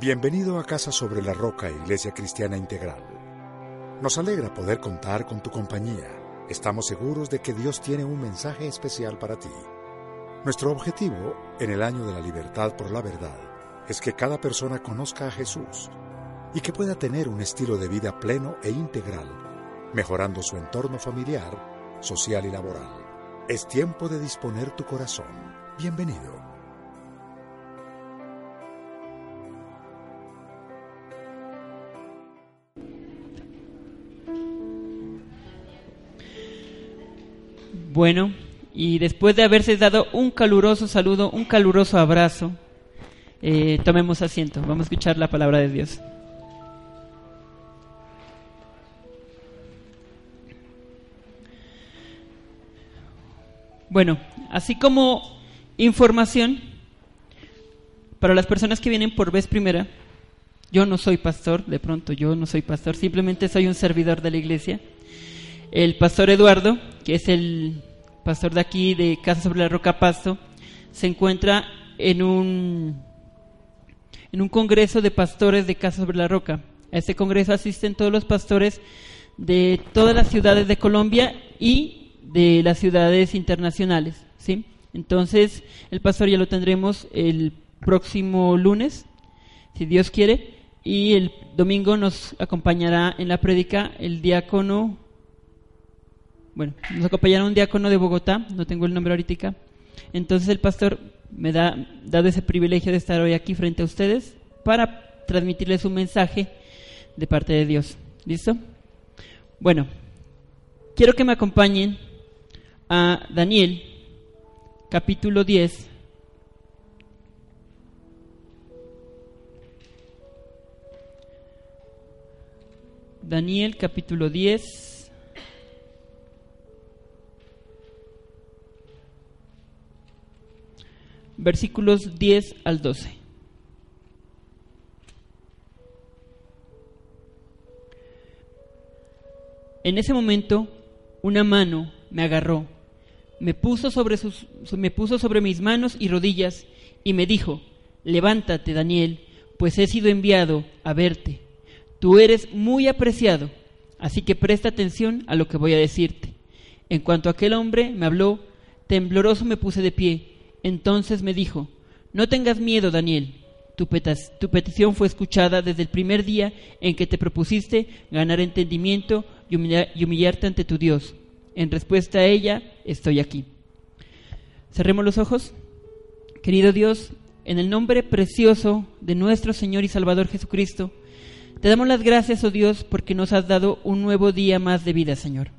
Bienvenido a Casa sobre la Roca, Iglesia Cristiana Integral. Nos alegra poder contar con tu compañía. Estamos seguros de que Dios tiene un mensaje especial para ti. Nuestro objetivo en el año de la libertad por la verdad es que cada persona conozca a Jesús y que pueda tener un estilo de vida pleno e integral, mejorando su entorno familiar, social y laboral. Es tiempo de disponer tu corazón. Bienvenido. Bueno, y después de haberse dado un caluroso saludo, un caluroso abrazo, eh, tomemos asiento. Vamos a escuchar la palabra de Dios. Bueno, así como información para las personas que vienen por vez primera, yo no soy pastor, de pronto yo no soy pastor, simplemente soy un servidor de la iglesia. El pastor Eduardo, que es el pastor de aquí de Casa sobre la Roca Pasto, se encuentra en un, en un congreso de pastores de Casa sobre la Roca. A este congreso asisten todos los pastores de todas las ciudades de Colombia y de las ciudades internacionales. ¿sí? Entonces, el pastor ya lo tendremos el próximo lunes, si Dios quiere, y el domingo nos acompañará en la prédica el diácono bueno, nos acompañará un diácono de Bogotá, no tengo el nombre ahorita. Entonces el pastor me da dado ese privilegio de estar hoy aquí frente a ustedes para transmitirles un mensaje de parte de Dios. ¿Listo? Bueno, quiero que me acompañen a Daniel, capítulo 10. Daniel capítulo 10. Versículos 10 al 12. En ese momento, una mano me agarró, me puso sobre, sus, me puso sobre mis manos y rodillas y me dijo, levántate, Daniel, pues he sido enviado a verte. Tú eres muy apreciado, así que presta atención a lo que voy a decirte. En cuanto aquel hombre me habló, tembloroso me puse de pie entonces me dijo, no tengas miedo, Daniel. Tu, petición fue escuchada desde el primer día en que te propusiste ganar entendimiento y, y humillarte ante tu Dios. En respuesta a ella, estoy aquí. Cerremos los ojos. Querido Dios, en el nombre precioso de nuestro Señor y Salvador Jesucristo, te damos las gracias, oh Dios, porque nos has dado un nuevo día más de vida, Señor.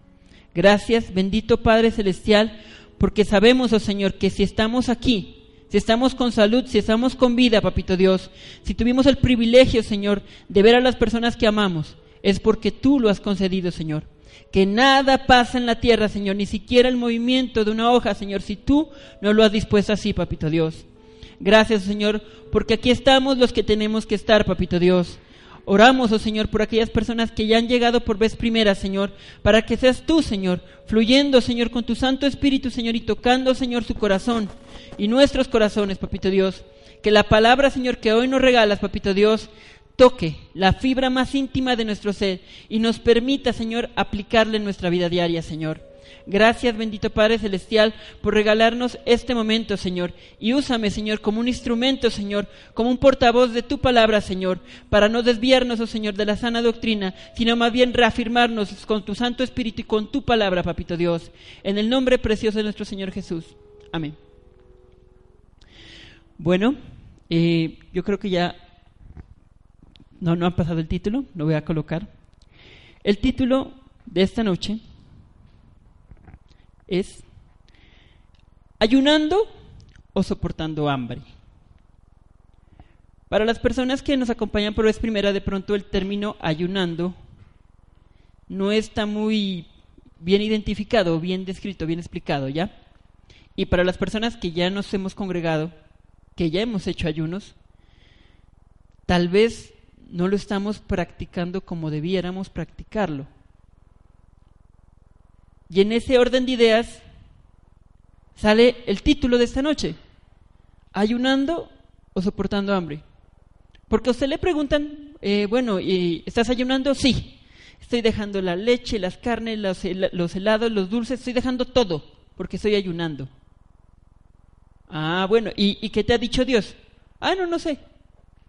Gracias, bendito Padre Celestial, porque sabemos, oh Señor, que si estamos aquí, si estamos con salud, si estamos con vida, papito Dios, si tuvimos el privilegio, Señor, de ver a las personas que amamos, es porque tú lo has concedido, Señor. Que nada pasa en la tierra, Señor, ni siquiera el movimiento de una hoja, Señor, si tú no lo has dispuesto así, papito Dios. Gracias, Señor, porque aquí estamos los que tenemos que estar, papito Dios. Oramos, oh Señor, por aquellas personas que ya han llegado por vez primera, Señor, para que seas tú, Señor, fluyendo, Señor, con tu Santo Espíritu, Señor, y tocando, Señor, su corazón y nuestros corazones, Papito Dios. Que la palabra, Señor, que hoy nos regalas, Papito Dios, toque la fibra más íntima de nuestro ser y nos permita, Señor, aplicarle en nuestra vida diaria, Señor. Gracias, bendito Padre Celestial, por regalarnos este momento, Señor. Y úsame, Señor, como un instrumento, Señor, como un portavoz de tu palabra, Señor, para no desviarnos, oh Señor, de la sana doctrina, sino más bien reafirmarnos con tu Santo Espíritu y con tu palabra, Papito Dios. En el nombre precioso de nuestro Señor Jesús. Amén. Bueno, eh, yo creo que ya no, no han pasado el título, lo voy a colocar. El título de esta noche es ayunando o soportando hambre. Para las personas que nos acompañan por vez primera, de pronto el término ayunando no está muy bien identificado, bien descrito, bien explicado, ¿ya? Y para las personas que ya nos hemos congregado, que ya hemos hecho ayunos, tal vez no lo estamos practicando como debiéramos practicarlo. Y en ese orden de ideas sale el título de esta noche, ayunando o soportando hambre. Porque a usted le preguntan, eh, bueno, ¿estás ayunando? Sí. Estoy dejando la leche, las carnes, los, los helados, los dulces, estoy dejando todo porque estoy ayunando. Ah, bueno, ¿y, ¿y qué te ha dicho Dios? Ah, no, no sé.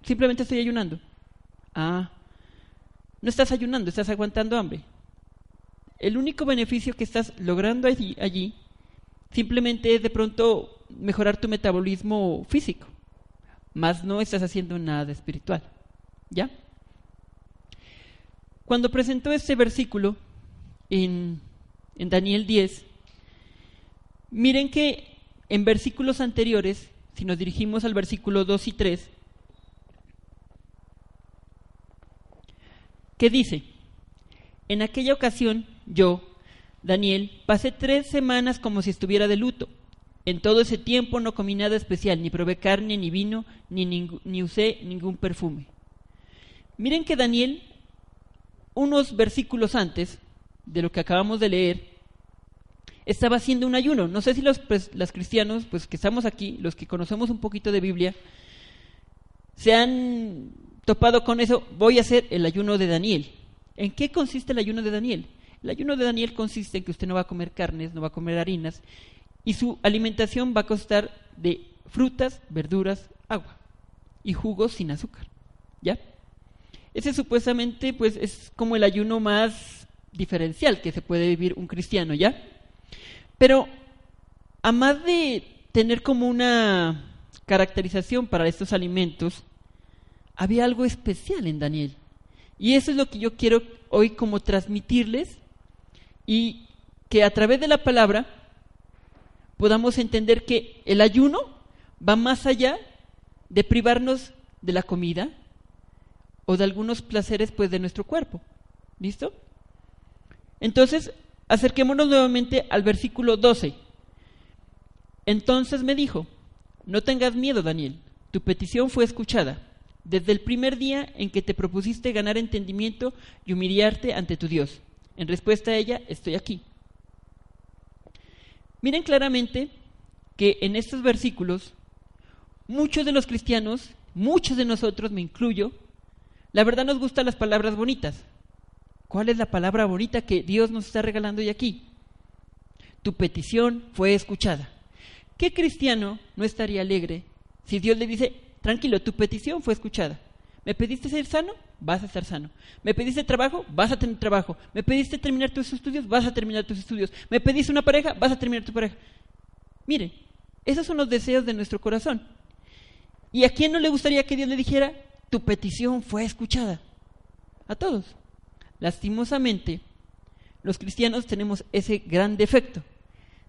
Simplemente estoy ayunando. Ah, no estás ayunando, estás aguantando hambre. El único beneficio que estás logrando allí, simplemente es de pronto mejorar tu metabolismo físico, más no estás haciendo nada espiritual. ¿Ya? Cuando presentó este versículo en, en Daniel 10, miren que en versículos anteriores, si nos dirigimos al versículo 2 y 3, ¿qué dice? En aquella ocasión yo, Daniel, pasé tres semanas como si estuviera de luto. En todo ese tiempo no comí nada especial, ni probé carne, ni vino, ni, ni usé ningún perfume. Miren que Daniel, unos versículos antes de lo que acabamos de leer, estaba haciendo un ayuno. No sé si los, pues, cristianos, pues que estamos aquí, los que conocemos un poquito de Biblia, se han topado con eso. Voy a hacer el ayuno de Daniel. ¿En qué consiste el ayuno de Daniel? El ayuno de Daniel consiste en que usted no va a comer carnes, no va a comer harinas, y su alimentación va a constar de frutas, verduras, agua y jugos sin azúcar. ¿Ya? Ese supuestamente pues es como el ayuno más diferencial que se puede vivir un cristiano, ¿ya? Pero, a más de tener como una caracterización para estos alimentos, había algo especial en Daniel. Y eso es lo que yo quiero hoy como transmitirles y que a través de la palabra podamos entender que el ayuno va más allá de privarnos de la comida o de algunos placeres pues de nuestro cuerpo. ¿Listo? Entonces, Acerquémonos nuevamente al versículo 12. Entonces me dijo, no tengas miedo, Daniel, tu petición fue escuchada. Desde el primer día en que te propusiste ganar entendimiento y humillarte ante tu Dios. En respuesta a ella, estoy aquí. Miren claramente que en estos versículos, muchos de los cristianos, muchos de nosotros, me incluyo, la verdad nos gustan las palabras bonitas, ¿Cuál es la palabra bonita que Dios nos está regalando hoy aquí? Tu petición fue escuchada. ¿Qué cristiano no estaría alegre si Dios le dice, tranquilo, tu petición fue escuchada? ¿Me pediste ser sano? Vas a estar sano. ¿Me pediste trabajo? Vas a tener trabajo. ¿Me pediste terminar tus estudios? Vas a terminar tus estudios. ¿Me pediste una pareja? Vas a terminar tu pareja. Miren, esos son los deseos de nuestro corazón. ¿Y a quién no le gustaría que Dios le dijera, tu petición fue escuchada? A todos. Lastimosamente, los cristianos tenemos ese gran defecto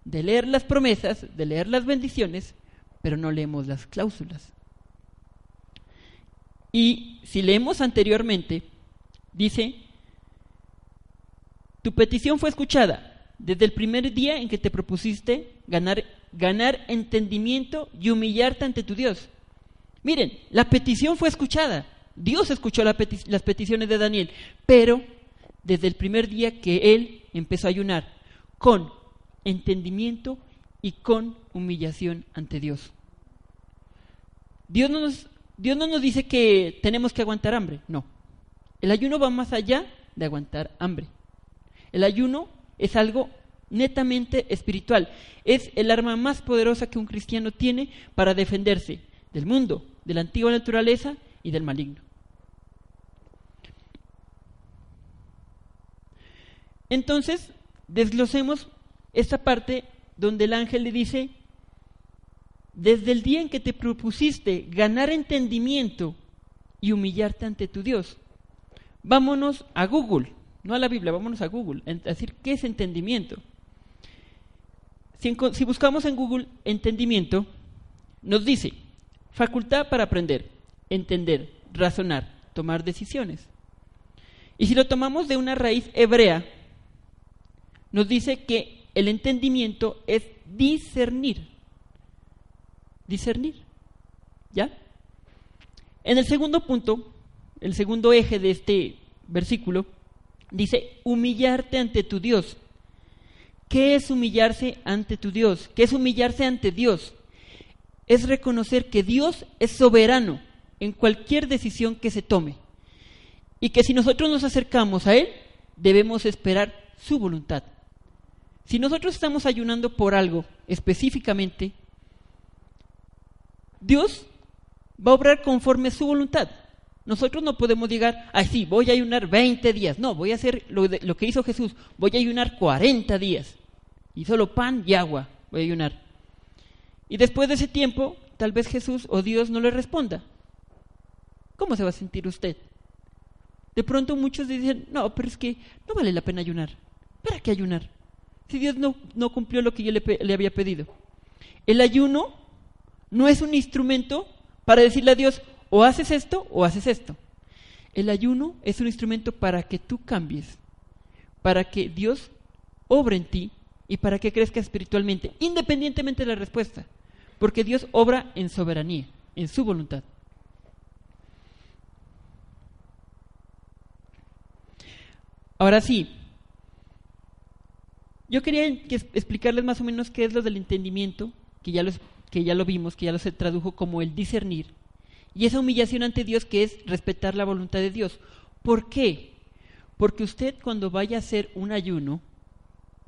de leer las promesas, de leer las bendiciones, pero no leemos las cláusulas. Y si leemos anteriormente, dice, tu petición fue escuchada desde el primer día en que te propusiste ganar, ganar entendimiento y humillarte ante tu Dios. Miren, la petición fue escuchada. Dios escuchó las peticiones de Daniel, pero desde el primer día que él empezó a ayunar, con entendimiento y con humillación ante Dios. Dios no nos, Dios no nos dice que tenemos que aguantar hambre, no. El ayuno va más allá de aguantar hambre. El ayuno es algo netamente espiritual. Es el arma más poderosa que un cristiano tiene para defenderse del mundo, de la antigua naturaleza y del maligno. Entonces, desglosemos esta parte donde el ángel le dice, desde el día en que te propusiste ganar entendimiento y humillarte ante tu Dios, vámonos a Google, no a la Biblia, vámonos a Google, a decir qué es entendimiento. Si, si buscamos en Google entendimiento, nos dice, facultad para aprender, entender, razonar, tomar decisiones. Y si lo tomamos de una raíz hebrea, nos dice que el entendimiento es discernir. Discernir. ¿Ya? En el segundo punto, el segundo eje de este versículo, dice humillarte ante tu Dios. ¿Qué es humillarse ante tu Dios? ¿Qué es humillarse ante Dios? Es reconocer que Dios es soberano, en cualquier decisión que se tome. Y que si nosotros nos acercamos a Él, debemos esperar su voluntad. Si nosotros estamos ayunando por algo específicamente, Dios va a obrar conforme a su voluntad. Nosotros no podemos llegar, ay sí, voy a ayunar 20 días. No, voy a hacer lo, lo, que hizo Jesús, voy a ayunar 40 días. Y solo pan y agua voy a ayunar. Y después de ese tiempo, tal vez Jesús o Dios no le responda. ¿Cómo se va a sentir usted? De pronto muchos dicen, no, pero es que no vale la pena ayunar. ¿Para qué ayunar? Si Dios no, no cumplió lo que yo le había pedido. El ayuno no es un instrumento para decirle a Dios, o haces esto o haces esto. El ayuno es un instrumento para que tú cambies, para que Dios obre en ti y para que crezcas espiritualmente, independientemente de la respuesta, porque Dios obra en soberanía, en su voluntad. Ahora sí, yo quería explicarles más o menos qué es lo del entendimiento, que ya, que ya lo vimos, que ya lo se tradujo como el discernir, y esa humillación ante Dios que es respetar la voluntad de Dios. ¿Por qué? Porque usted cuando vaya a hacer un ayuno,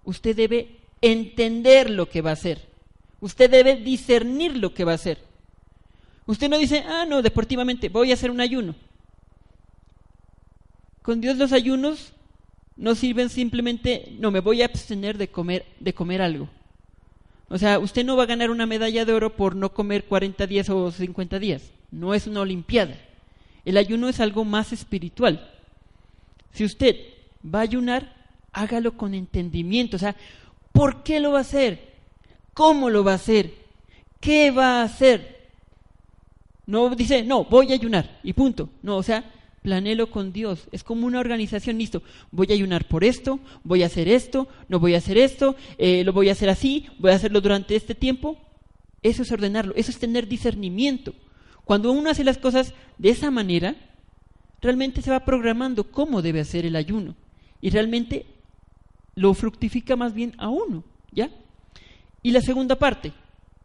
usted debe entender lo que va a hacer. Usted debe discernir lo que va a hacer. Usted no dice, ah, no, deportivamente, voy a hacer un ayuno. Con Dios los ayunos no sirven simplemente, no, me voy a abstener de comer, de comer algo. O sea, usted no va a ganar una medalla de oro por no comer 40 días o 50 días no es una olimpiada. El ayuno es algo más espiritual. Si usted va a ayunar, hágalo con entendimiento. O sea, ¿por qué lo va a hacer? ¿Cómo lo va a hacer? ¿Qué va a hacer? No dice, no, voy a ayunar y punto. No, o sea, planelo con Dios. Es como una organización, listo. Voy a ayunar por esto, voy a hacer esto, no voy a hacer esto, eh, lo voy a hacer así, voy a hacerlo durante este tiempo. Eso es ordenarlo, eso es tener discernimiento. Cuando uno hace las cosas de esa manera, realmente se va programando cómo debe hacer el ayuno y realmente lo fructifica más bien a uno, ¿ya? Y la segunda parte,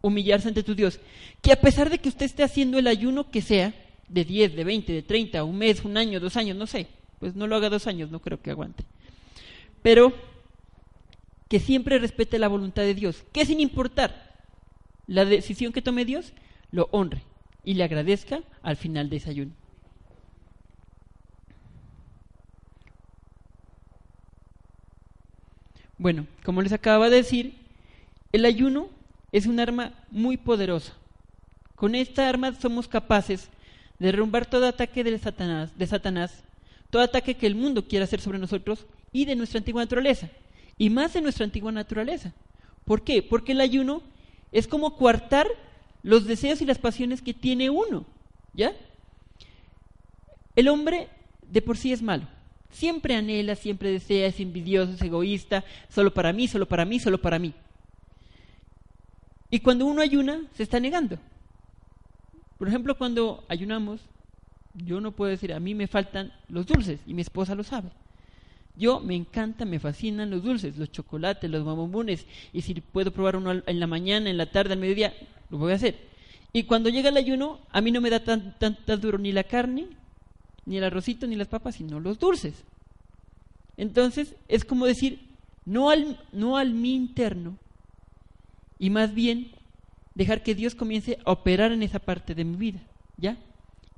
humillarse ante tu Dios, que a pesar de que usted esté haciendo el ayuno que sea, de 10, de 20, de 30, un mes, un año, dos años, no sé, pues no lo haga dos años, no creo que aguante. Pero que siempre respete la voluntad de Dios, que sin importar la decisión que tome Dios, lo honre y le agradezca al final del desayuno. Bueno, como les acababa de decir, el ayuno es un arma muy poderosa. Con esta arma somos capaces derrumbar todo ataque de Satanás, de Satanás, todo ataque que el mundo quiera hacer sobre nosotros y de nuestra antigua naturaleza, y más de nuestra antigua naturaleza. ¿Por qué? Porque el ayuno es como coartar los deseos y las pasiones que tiene uno, ¿ya? El hombre de por sí es malo. Siempre anhela, siempre desea, es envidioso, es egoísta, solo para mí, solo para mí, solo para mí. Y cuando uno ayuna, se está negando. Por ejemplo, cuando ayunamos, yo no puedo decir, a mí me faltan los dulces, y mi esposa lo sabe. Yo me encanta, me fascinan los dulces, los chocolates, los bombones, y si puedo probar uno en la mañana, en la tarde, al mediodía, lo voy a hacer. Y cuando llega el ayuno, a mí no me da tan, tan, duro ni la carne, ni el arrocito, ni las papas, sino los dulces. Entonces, es como decir, no al, no al mí interno, y más bien dejar que Dios comience a operar en esa parte de mi vida, ¿ya?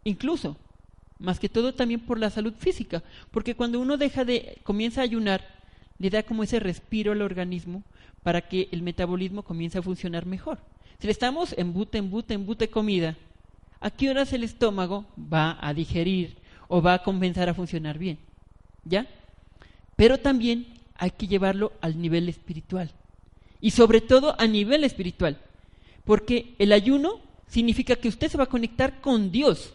Incluso, más que todo también por la salud física, porque cuando uno deja de, comienza a ayunar, le da como ese respiro al organismo para que el metabolismo comience a funcionar mejor. Si le estamos embute, embute, embute comida, ¿a qué horas el estómago va a digerir o va a comenzar a funcionar bien? ¿Ya? Pero también hay que llevarlo al nivel espiritual. Y sobre todo a nivel espiritual. Porque el ayuno significa que usted se va a conectar con Dios.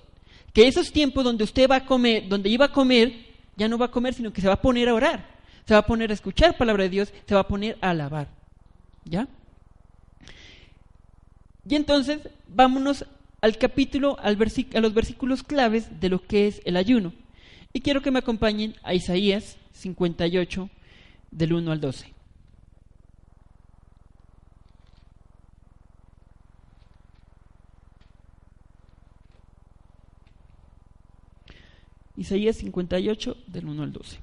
Que esos tiempos donde usted va a comer, donde iba a comer, ya no va a comer, sino que se va a poner a orar. Se va a poner a escuchar palabra de Dios, se va a poner a alabar. ¿Ya? Y entonces vámonos al capítulo, al a los versículos claves de lo que es el ayuno. Y quiero que me acompañen a Isaías 58, del 1 al 12. Isaías 58 del 1 al 12.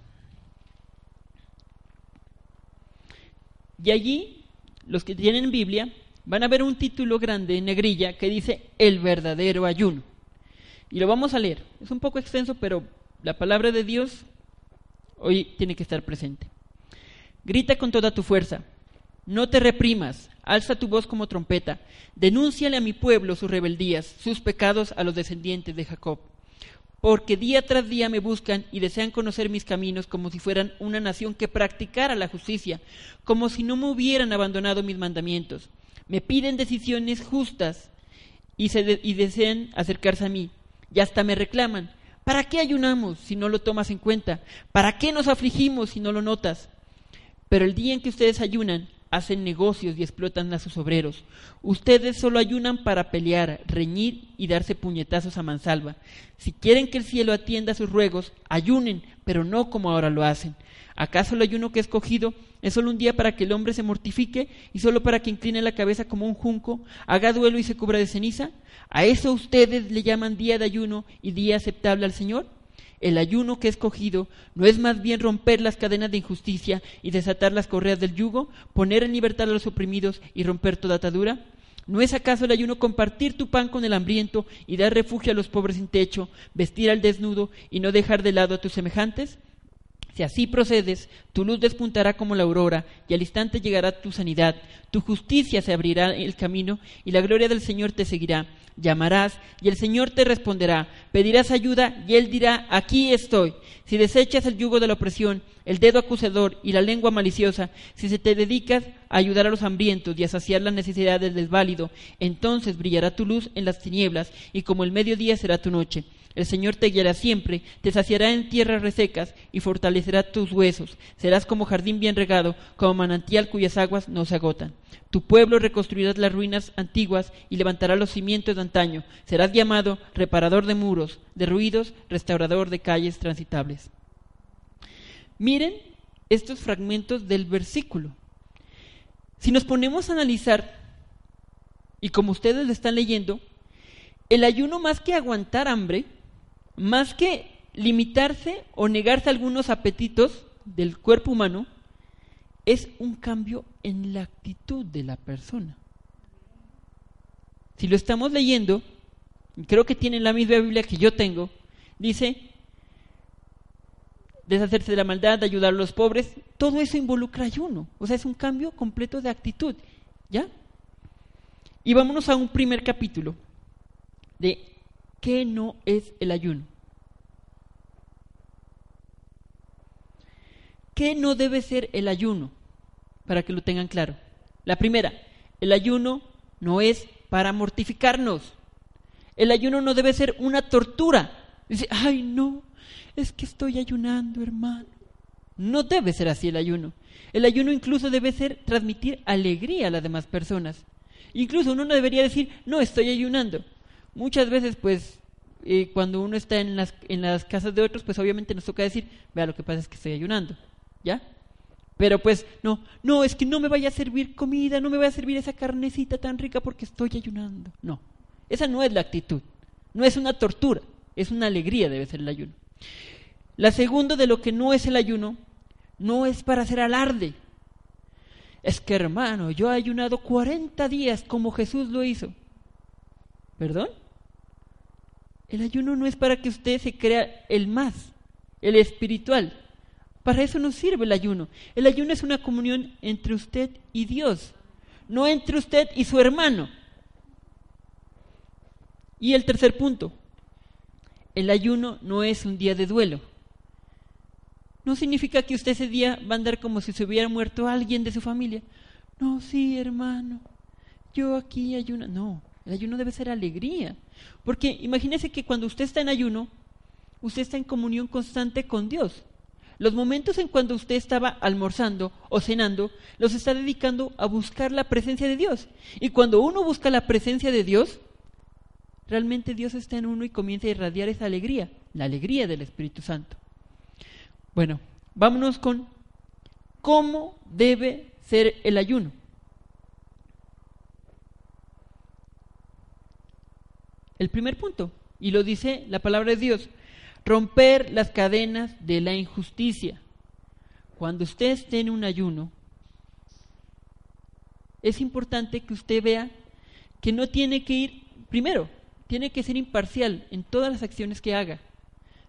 Y allí, los que tienen Biblia, van a ver un título grande en negrilla que dice El verdadero ayuno. Y lo vamos a leer. Es un poco extenso, pero la palabra de Dios hoy tiene que estar presente. Grita con toda tu fuerza. No te reprimas. Alza tu voz como trompeta. Denúnciale a mi pueblo sus rebeldías, sus pecados a los descendientes de Jacob. Porque día tras día me buscan y desean conocer mis caminos como si fueran una nación que practicara la justicia, como si no me hubieran abandonado mis mandamientos. Me piden decisiones justas y, desean acercarse a mí. Y hasta me reclaman. ¿Para qué ayunamos si no lo tomas en cuenta? ¿Para qué nos afligimos si no lo notas? Pero el día en que ustedes ayunan, hacen negocios y explotan a sus obreros. Ustedes solo ayunan para pelear, reñir y darse puñetazos a mansalva. Si quieren que el cielo atienda sus ruegos, ayunen, pero no como ahora lo hacen. ¿Acaso el ayuno que he escogido es solo un día para que el hombre se mortifique y solo para que incline la cabeza como un junco, haga duelo y se cubra de ceniza? ¿A eso ustedes le llaman día de ayuno y día aceptable al Señor? El ayuno que he escogido no es más bien romper las cadenas de injusticia y desatar las correas del yugo, poner en libertad a los oprimidos y romper toda atadura. ¿No es acaso el ayuno compartir tu pan con el hambriento y dar refugio a los pobres sin techo, vestir al desnudo y no dejar de lado a tus semejantes? Si así procedes, tu luz despuntará como la aurora, y al instante llegará tu sanidad, tu justicia se abrirá el camino, y la gloria del Señor te seguirá. Llamarás, y el Señor te responderá. Pedirás ayuda, y Él dirá, aquí estoy. Si desechas el yugo de la opresión, el dedo acusador y la lengua maliciosa, si se te dedicas a ayudar a los hambrientos y a saciar las necesidades del desválido, entonces brillará tu luz en las tinieblas, y como el mediodía será tu noche. El Señor te guiará siempre, te saciará en tierras resecas y fortalecerá tus huesos. Serás como jardín bien regado, como manantial cuyas aguas no se agotan. Tu pueblo reconstruirá las ruinas antiguas y levantará los cimientos de antaño. Serás llamado reparador de muros, de ruidos, restaurador de calles transitables. Miren estos fragmentos del versículo. Si nos ponemos a analizar, y como ustedes lo están leyendo, el ayuno más que aguantar hambre, más que limitarse o negarse a algunos apetitos del cuerpo humano, es un cambio en la actitud de la persona. Si lo estamos leyendo, creo que tienen la misma Biblia que yo tengo, dice, deshacerse de la maldad, ayudar a los pobres, todo eso involucra ayuno, o sea, es un cambio completo de actitud, ¿ya? Y vámonos a un primer capítulo de ¿Qué no es el ayuno? ¿Qué no debe ser el ayuno? Para que lo tengan claro. La primera, el ayuno no es para mortificarnos. El ayuno no debe ser una tortura. Dice, ay no, es que estoy ayunando, hermano. No debe ser así el ayuno. El ayuno incluso debe ser transmitir alegría a las demás personas. Incluso uno no debería decir, no estoy ayunando. Muchas veces, pues, eh, cuando uno está en las, en las casas de otros, pues obviamente nos toca decir, vea, lo que pasa es que estoy ayunando, ¿ya? Pero pues, no, no, es que no me vaya a servir comida, no me vaya a servir esa carnecita tan rica porque estoy ayunando. No, esa no es la actitud, no es una tortura, es una alegría debe ser el ayuno. La segunda de lo que no es el ayuno, no es para hacer alarde. Es que hermano, yo he ayunado 40 días como Jesús lo hizo. ¿Perdón? El ayuno no es para que usted se crea el más, el espiritual. Para eso no sirve el ayuno. El ayuno es una comunión entre usted y Dios, no entre usted y su hermano. Y el tercer punto, el ayuno no es un día de duelo. No significa que usted ese día va a andar como si se hubiera muerto alguien de su familia. No, sí, hermano, yo aquí ayuno. No, el ayuno debe ser alegría. Porque imagínese que cuando usted está en ayuno, usted está en comunión constante con Dios. Los momentos en cuando usted estaba almorzando o cenando, los está dedicando a buscar la presencia de Dios. Y cuando uno busca la presencia de Dios, realmente Dios está en uno y comienza a irradiar esa alegría, la alegría del Espíritu Santo. Bueno, vámonos con cómo debe ser el ayuno. El primer punto, y lo dice la palabra de Dios, romper las cadenas de la injusticia. Cuando usted esté en un ayuno, es importante que usted vea que no tiene que ir, primero, tiene que ser imparcial en todas las acciones que haga.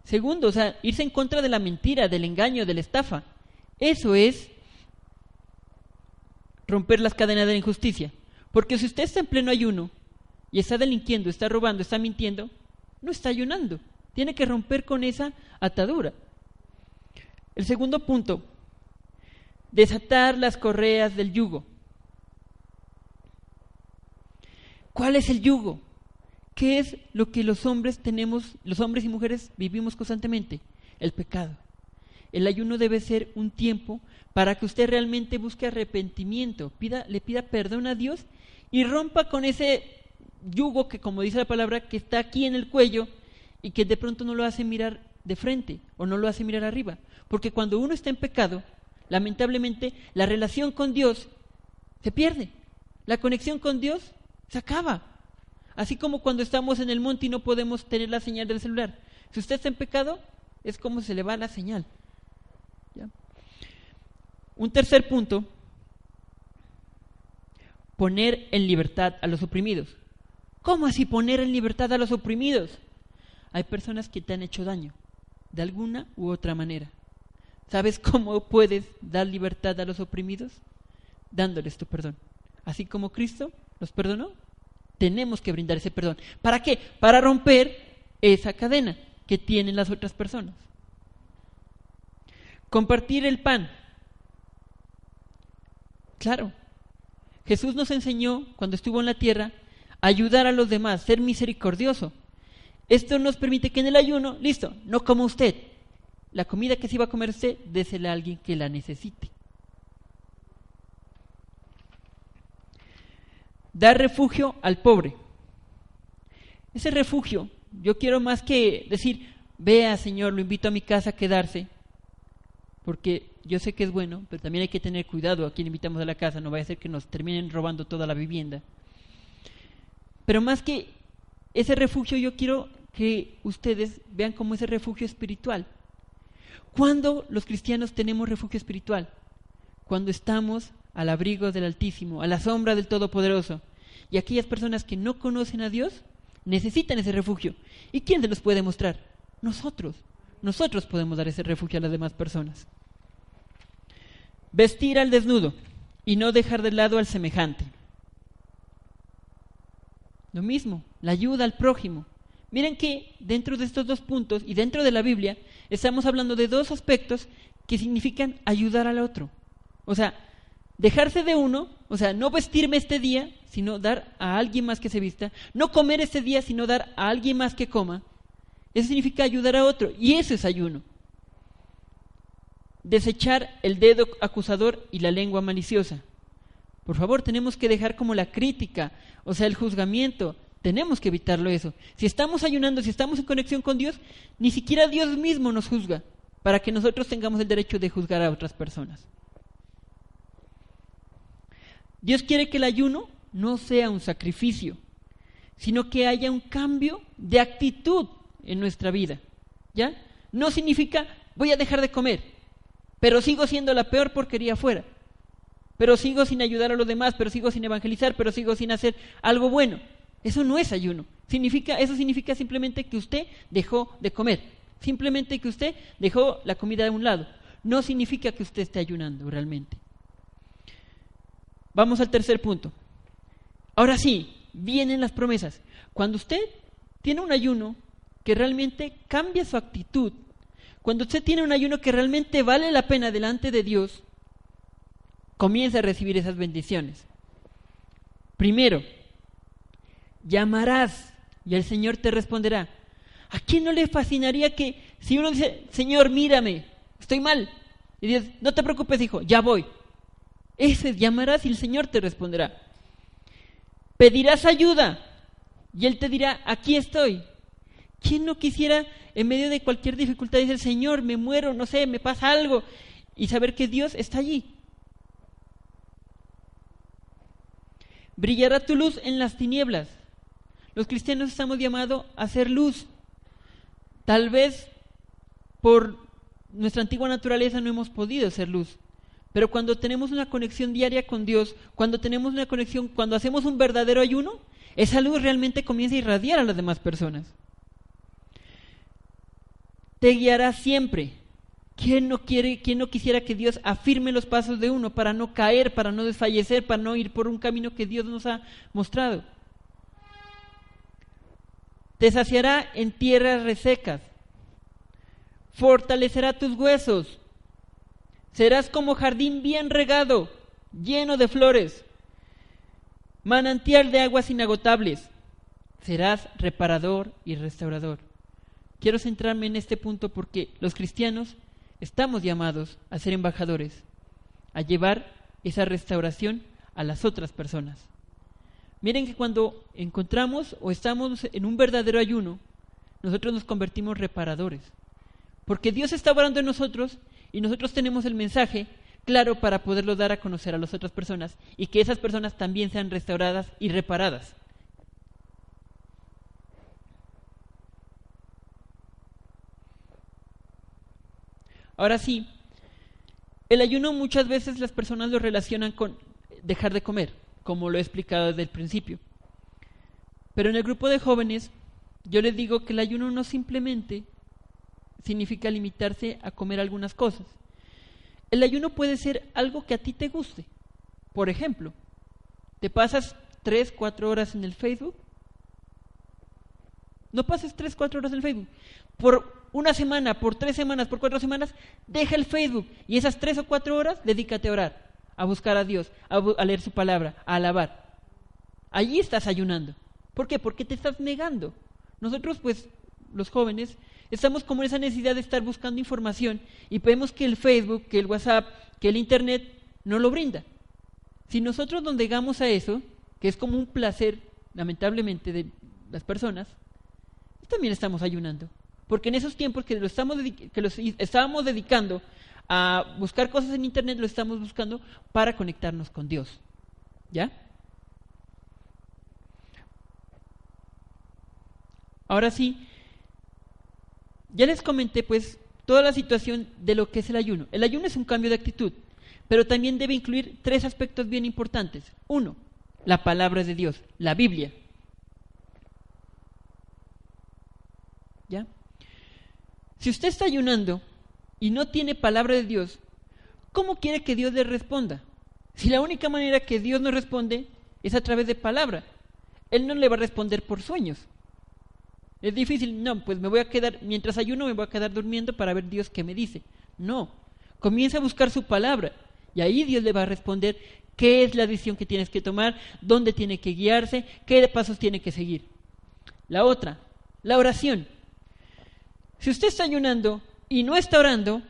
Segundo, o sea, irse en contra de la mentira, del engaño, de la estafa. Eso es romper las cadenas de la injusticia. Porque si usted está en pleno ayuno y está delinquiendo, está robando, está mintiendo, no está ayunando. Tiene que romper con esa atadura. El segundo punto, desatar las correas del yugo. ¿Cuál es el yugo? ¿Qué es lo que los hombres tenemos, los hombres y mujeres vivimos constantemente? El pecado. El ayuno debe ser un tiempo para que usted realmente busque arrepentimiento, pida, le pida perdón a Dios y rompa con ese yugo que, como dice la palabra, que está aquí en el cuello y que de pronto no lo hace mirar de frente o no lo hace mirar arriba. Porque cuando uno está en pecado, lamentablemente la relación con Dios se pierde. La conexión con Dios se acaba. Así como cuando estamos en el monte y no podemos tener la señal del celular. Si usted está en pecado, es como se le va la señal. Un tercer punto, poner en libertad a los oprimidos. ¿Cómo así poner en libertad a los oprimidos? Hay personas que te han hecho daño, de alguna u otra manera. ¿Sabes cómo puedes dar libertad a los oprimidos? Dándoles tu perdón. Así como Cristo los perdonó, tenemos que brindar ese perdón. ¿Para qué? Para romper esa cadena que tienen las otras personas. Compartir el pan. Claro, Jesús nos enseñó cuando estuvo en la tierra ayudar a los demás, ser misericordioso. Esto nos permite que en el ayuno, listo, no como usted. La comida que se iba a comer usted, désela a alguien que la necesite. Dar refugio al pobre. Ese refugio, yo quiero más que decir, vea Señor, lo invito a mi casa a quedarse, porque yo sé que es bueno, pero también hay que tener cuidado a quien invitamos a la casa, no vaya a ser que nos terminen robando toda la vivienda. Pero más que ese refugio, yo quiero que ustedes vean como ese refugio espiritual. ¿Cuándo los cristianos tenemos refugio espiritual? Cuando estamos al abrigo del Altísimo, a la sombra del Todopoderoso. Y aquellas personas que no conocen a Dios necesitan ese refugio. ¿Y quién se los puede mostrar? Nosotros. Nosotros podemos dar ese refugio a las demás personas. Vestir al desnudo y no dejar de lado al semejante. Lo mismo, la ayuda al prójimo. Miren que dentro de estos dos puntos y dentro de la Biblia estamos hablando de dos aspectos que significan ayudar al otro. O sea, dejarse de uno, o sea, no vestirme este día, sino dar a alguien más que se vista, no comer este día, sino dar a alguien más que coma. Eso significa ayudar a otro, y eso es ayuno desechar el dedo acusador y la lengua maliciosa. Por favor, tenemos que dejar como la crítica, o sea, el juzgamiento. Tenemos que evitarlo eso. Si estamos ayunando, si estamos en conexión con Dios, ni siquiera Dios mismo nos juzga para que nosotros tengamos el derecho de juzgar a otras personas. Dios quiere que el ayuno no sea un sacrificio, sino que haya un cambio de actitud en nuestra vida. ¿Ya? No significa voy a dejar de comer pero sigo siendo la peor porquería afuera. Pero sigo sin ayudar a los demás, pero sigo sin evangelizar, pero sigo sin hacer algo bueno. Eso no es ayuno. Significa, eso significa simplemente que usted dejó de comer. Simplemente que usted dejó la comida de un lado. No significa que usted esté ayunando realmente. Vamos al tercer punto. Ahora sí, vienen las promesas. Cuando usted tiene un ayuno que realmente cambia su actitud cuando usted tiene un ayuno que realmente vale la pena delante de Dios, comienza a recibir esas bendiciones. Primero, llamarás y el Señor te responderá. ¿A quién no le fascinaría que si uno dice, Señor, mírame, estoy mal? Y Dios, no te preocupes, hijo, ya voy. Ese llamarás y el Señor te responderá. Pedirás ayuda y Él te dirá, aquí estoy. ¿Quién no quisiera en medio de cualquier dificultad decir, Señor, me muero, no sé, me pasa algo, y saber que Dios está allí? Brillará tu luz en las tinieblas. Los cristianos estamos llamados a hacer luz. Tal vez por nuestra antigua naturaleza no hemos podido ser luz. Pero cuando tenemos una conexión diaria con Dios, cuando tenemos una conexión, cuando hacemos un verdadero ayuno, esa luz realmente comienza a irradiar a las demás personas. Te guiará siempre. ¿Quién no, quiere, ¿Quién no quisiera que Dios afirme los pasos de uno para no caer, para no desfallecer, para no ir por un camino que Dios nos ha mostrado? Te saciará en tierras resecas, fortalecerá tus huesos, serás como jardín bien regado, lleno de flores, manantial de aguas inagotables, serás reparador y restaurador. Quiero centrarme en este punto porque los cristianos estamos llamados a ser embajadores, a llevar esa restauración a las otras personas. Miren que cuando encontramos o estamos en un verdadero ayuno, nosotros nos convertimos reparadores. Porque Dios está orando en nosotros y nosotros tenemos el mensaje claro para poderlo dar a conocer a las otras personas y que esas personas también sean restauradas y reparadas. Ahora sí, el ayuno muchas veces las personas lo relacionan con dejar de comer como lo he explicado desde el principio. Pero en el grupo de jóvenes, yo les digo que el ayuno no simplemente significa limitarse a comer algunas cosas. El ayuno puede ser algo que a ti te guste. Por ejemplo, te pasas tres, cuatro horas en el Facebook. No pases tres, cuatro horas en el Facebook. Por una semana, por tres semanas, por cuatro semanas, deja el Facebook y esas tres o cuatro horas dedícate a orar a buscar a Dios, a, leer su palabra, a alabar. Allí estás ayunando. ¿Por qué? Porque te estás negando. Nosotros, pues, los jóvenes, estamos como en esa necesidad de estar buscando información y vemos que el Facebook, que el WhatsApp, que el Internet no lo brinda. Si nosotros nos negamos a eso, que es como un placer, lamentablemente, de las personas, también estamos ayunando. Porque en esos tiempos que, lo estamos que los estábamos dedicando a buscar cosas en Internet, lo estamos buscando para conectarnos con Dios. ¿Ya? Ahora sí, ya les comenté pues toda la situación de lo que es el ayuno. El ayuno es un cambio de actitud, pero también debe incluir tres aspectos bien importantes. Uno, la palabra de Dios, la Biblia. ¿Ya? Si usted está ayunando y no tiene palabra de Dios, ¿cómo quiere que Dios le responda? Si la única manera que Dios nos responde es a través de palabra, Él no le va a responder por sueños. Es difícil, no, pues me voy a quedar, mientras ayuno me voy a quedar durmiendo para ver Dios qué me dice. No, comienza a buscar su palabra y ahí Dios le va a responder qué es la decisión que tienes que tomar, dónde tiene que guiarse, qué pasos tiene que seguir. La otra, la oración. Si usted está ayunando y no está orando,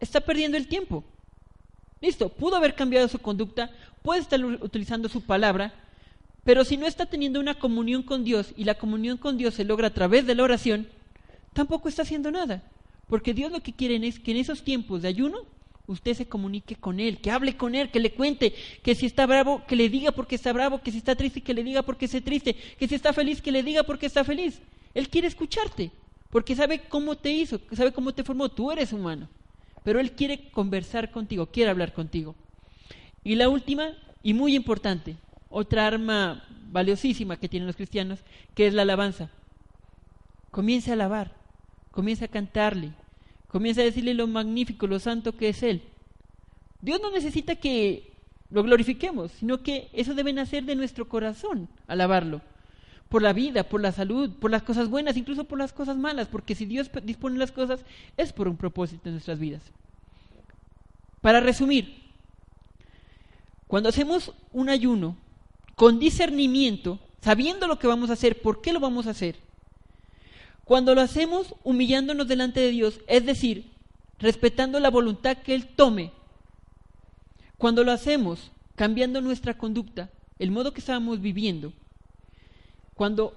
está perdiendo el tiempo. Listo, pudo haber cambiado su conducta, puede estar utilizando su palabra, pero si no está teniendo una comunión con Dios y la comunión con Dios se logra a través de la oración, tampoco está haciendo nada. Porque Dios lo que quiere es que en esos tiempos de ayuno usted se comunique con Él, que hable con Él, que le cuente, que si está bravo, que le diga porque está bravo, que si está triste, que le diga porque está triste, que si está feliz, que le diga porque está feliz. Él quiere escucharte porque sabe cómo te hizo, sabe cómo te formó, tú eres humano, pero Él quiere conversar contigo, quiere hablar contigo. Y la última, y muy importante, otra arma valiosísima que tienen los cristianos, que es la alabanza. Comienza a alabar, comienza a cantarle, comienza a decirle lo magnífico, lo santo que es Él. Dios no necesita que lo glorifiquemos, sino que eso debe nacer de nuestro corazón, alabarlo por la vida, por la salud, por las cosas buenas, incluso por las cosas malas, porque si Dios dispone las cosas es por un propósito en nuestras vidas. Para resumir, cuando hacemos un ayuno con discernimiento, sabiendo lo que vamos a hacer, por qué lo vamos a hacer, cuando lo hacemos humillándonos delante de Dios, es decir, respetando la voluntad que Él tome, cuando lo hacemos cambiando nuestra conducta, el modo que estábamos viviendo, cuando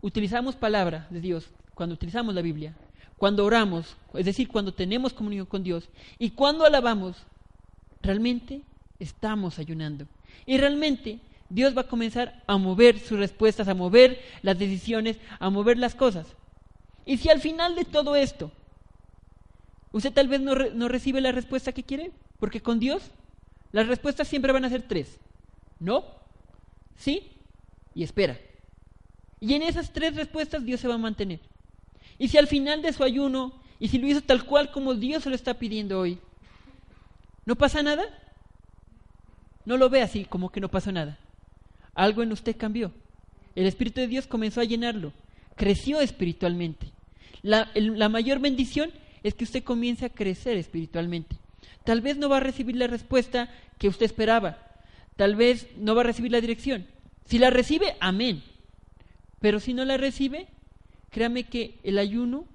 utilizamos palabra de Dios, cuando utilizamos la Biblia, cuando oramos, es decir, cuando tenemos comunión con Dios y cuando alabamos, realmente estamos ayunando. Y realmente Dios va a comenzar a mover sus respuestas, a mover las decisiones, a mover las cosas. Y si al final de todo esto Usted tal vez no, no recibe la respuesta que quiere, porque con Dios las respuestas siempre van a ser tres. No, sí y espera. Y en esas tres respuestas Dios se va a mantener. Y si al final de su ayuno, y si lo hizo tal cual como Dios se lo está pidiendo hoy, ¿no pasa nada? No lo ve así como que no pasó nada. Algo en usted cambió. El Espíritu de Dios comenzó a llenarlo. Creció espiritualmente. La, la mayor bendición es que usted comience a crecer espiritualmente. Tal vez no va a recibir la respuesta que usted esperaba. Tal vez no va a recibir la dirección. Si la recibe, amén. Pero si no la recibe, créame que el ayuno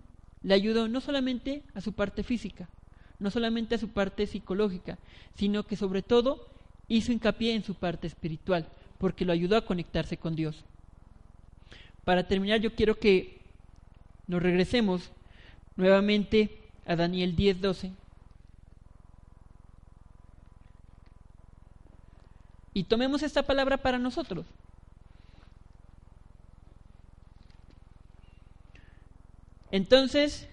le ayudó no solamente a su parte física, no solamente a su parte psicológica, sino que sobre todo hizo hincapié en su parte espiritual, porque lo ayudó a conectarse con Dios. Para terminar, yo quiero que nos regresemos nuevamente a Daniel 10:12 y tomemos esta palabra para nosotros. Entonces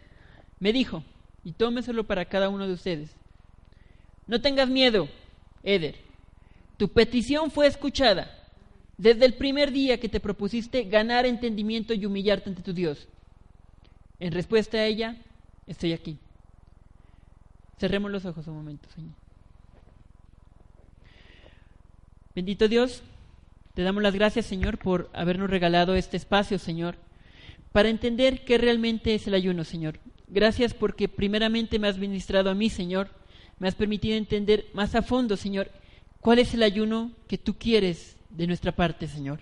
me dijo, y tómeselo para cada uno de ustedes, no tengas miedo, Eder, tu petición fue escuchada desde el primer día que te propusiste ganar entendimiento y humillarte ante tu Dios. En respuesta a ella, estoy aquí. Cerremos los ojos un momento, Señor. Bendito Dios, te damos las gracias, Señor, por habernos regalado este espacio, Señor, para entender qué realmente es el ayuno, Señor. Gracias porque primeramente me has ministrado a mí, Señor. Me has permitido entender más a fondo, Señor, cuál es el ayuno que tú quieres de nuestra parte, Señor.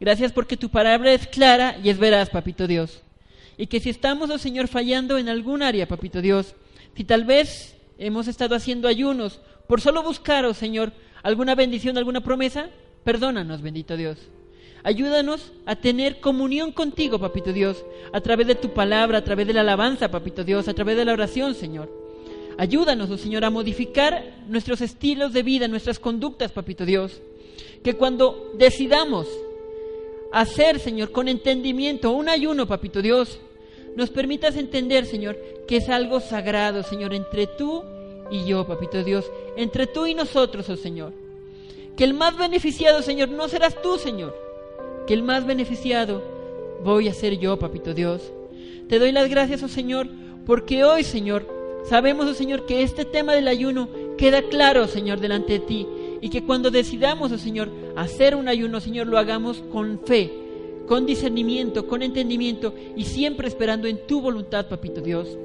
Gracias porque tu palabra es clara y es veraz, Papito Dios. Y que si estamos, oh Señor, fallando en algún área, Papito Dios, si tal vez hemos estado haciendo ayunos por solo buscar, oh Señor, alguna bendición, alguna promesa, perdónanos, bendito Dios. Ayúdanos a tener comunión contigo, papito Dios, a través de tu palabra, a través de la alabanza, papito Dios, a través de la oración, Señor. Ayúdanos, oh Señor, a modificar nuestros estilos de vida, nuestras conductas, papito Dios. Que cuando decidamos hacer, Señor, con entendimiento un ayuno, papito Dios, nos permitas entender, Señor, que es algo sagrado, Señor, entre tú y yo, papito Dios, entre tú y nosotros, oh Señor. Que el más beneficiado, Señor, no serás tú, Señor. Que el más beneficiado voy a ser yo, papito Dios. Te doy las gracias, oh Señor, porque hoy, Señor, sabemos, oh Señor, que este tema del ayuno queda claro, Señor, delante de ti. Y que cuando decidamos, oh Señor, hacer un ayuno, Señor, lo hagamos con fe, con discernimiento, con entendimiento y siempre esperando en tu voluntad, papito Dios.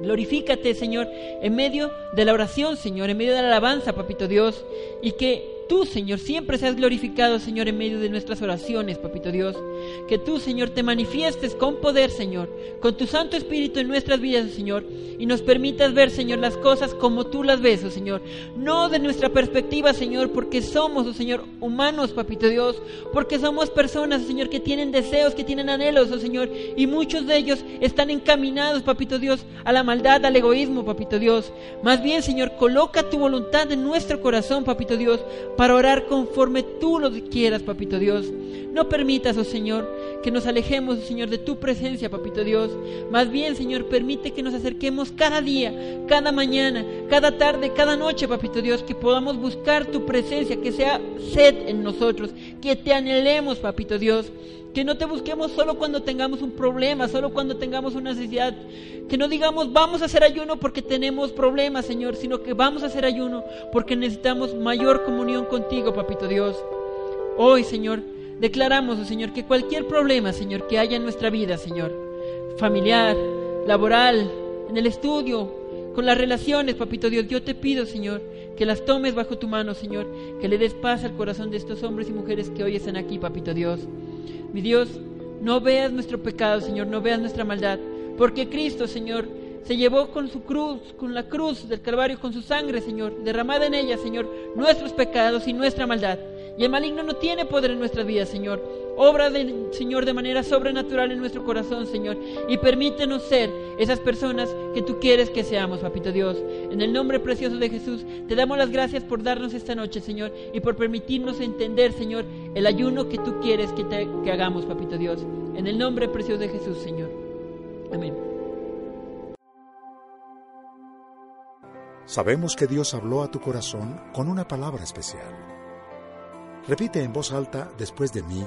Glorifícate, Señor, en medio de la oración, Señor, en medio de la alabanza, papito Dios, y que tú, Señor, siempre seas glorificado, Señor, en medio de nuestras oraciones, papito Dios. Que tú, Señor, te manifiestes con poder, Señor, con tu Santo Espíritu en nuestras vidas, Señor, y nos permitas ver, Señor, las cosas como tú las ves, oh Señor. No de nuestra perspectiva, Señor, porque somos, oh Señor, humanos, papito Dios, porque somos personas, oh Señor, que tienen deseos, que tienen anhelos, oh Señor, y muchos de ellos están encaminados, papito Dios, a la maldad, al egoísmo, papito Dios. Más bien, Señor, coloca tu voluntad en nuestro corazón, papito Dios, para orar conforme tú lo quieras, papito Dios. No permitas, oh Señor, que nos alejemos, oh Señor, de tu presencia, papito Dios. Más bien, Señor, permite que nos acerquemos cada día, cada mañana, cada tarde, cada noche, papito Dios, que podamos buscar tu presencia, que sea sed en nosotros, que te anhelemos, papito Dios. Que no te busquemos solo cuando tengamos un problema, solo cuando tengamos una necesidad. Que no digamos vamos a hacer ayuno porque tenemos problemas, Señor, sino que vamos a hacer ayuno porque necesitamos mayor comunión contigo, papito Dios. Hoy, Señor, declaramos, oh Señor, que cualquier problema, Señor, que haya en nuestra vida, Señor, familiar, laboral, en el estudio, con las relaciones, papito Dios, yo te pido, Señor, que las tomes bajo tu mano, Señor, que le des paz al corazón de estos hombres y mujeres que hoy están aquí, papito Dios. Mi Dios, no veas nuestro pecado, Señor, no veas nuestra maldad, porque Cristo, Señor, se llevó con su cruz, con la cruz del Calvario, con su sangre, Señor, derramada en ella, Señor, nuestros pecados y nuestra maldad. Y el maligno no tiene poder en nuestras vidas, Señor. Obra del Señor de manera sobrenatural en nuestro corazón, Señor. Y permítenos ser esas personas que tú quieres que seamos, papito Dios. En el nombre precioso de Jesús, te damos las gracias por darnos esta noche, Señor. Y por permitirnos entender, Señor, el ayuno que tú quieres que, que hagamos, papito Dios. En el nombre precioso de Jesús, Señor. Amén. Sabemos que Dios habló a tu corazón con una palabra especial. Repite en voz alta después de mí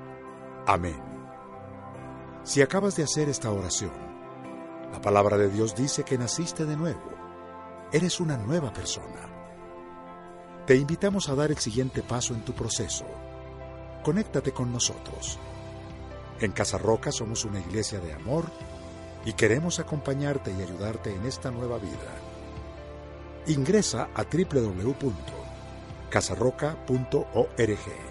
Amén. Si acabas de hacer esta oración, la palabra de Dios dice que naciste de nuevo. Eres una nueva persona. Te invitamos a dar el siguiente paso en tu proceso. Conéctate con nosotros. En Casa Roca somos una iglesia de amor y queremos acompañarte y ayudarte en esta nueva vida. Ingresa a www.casarroca.org.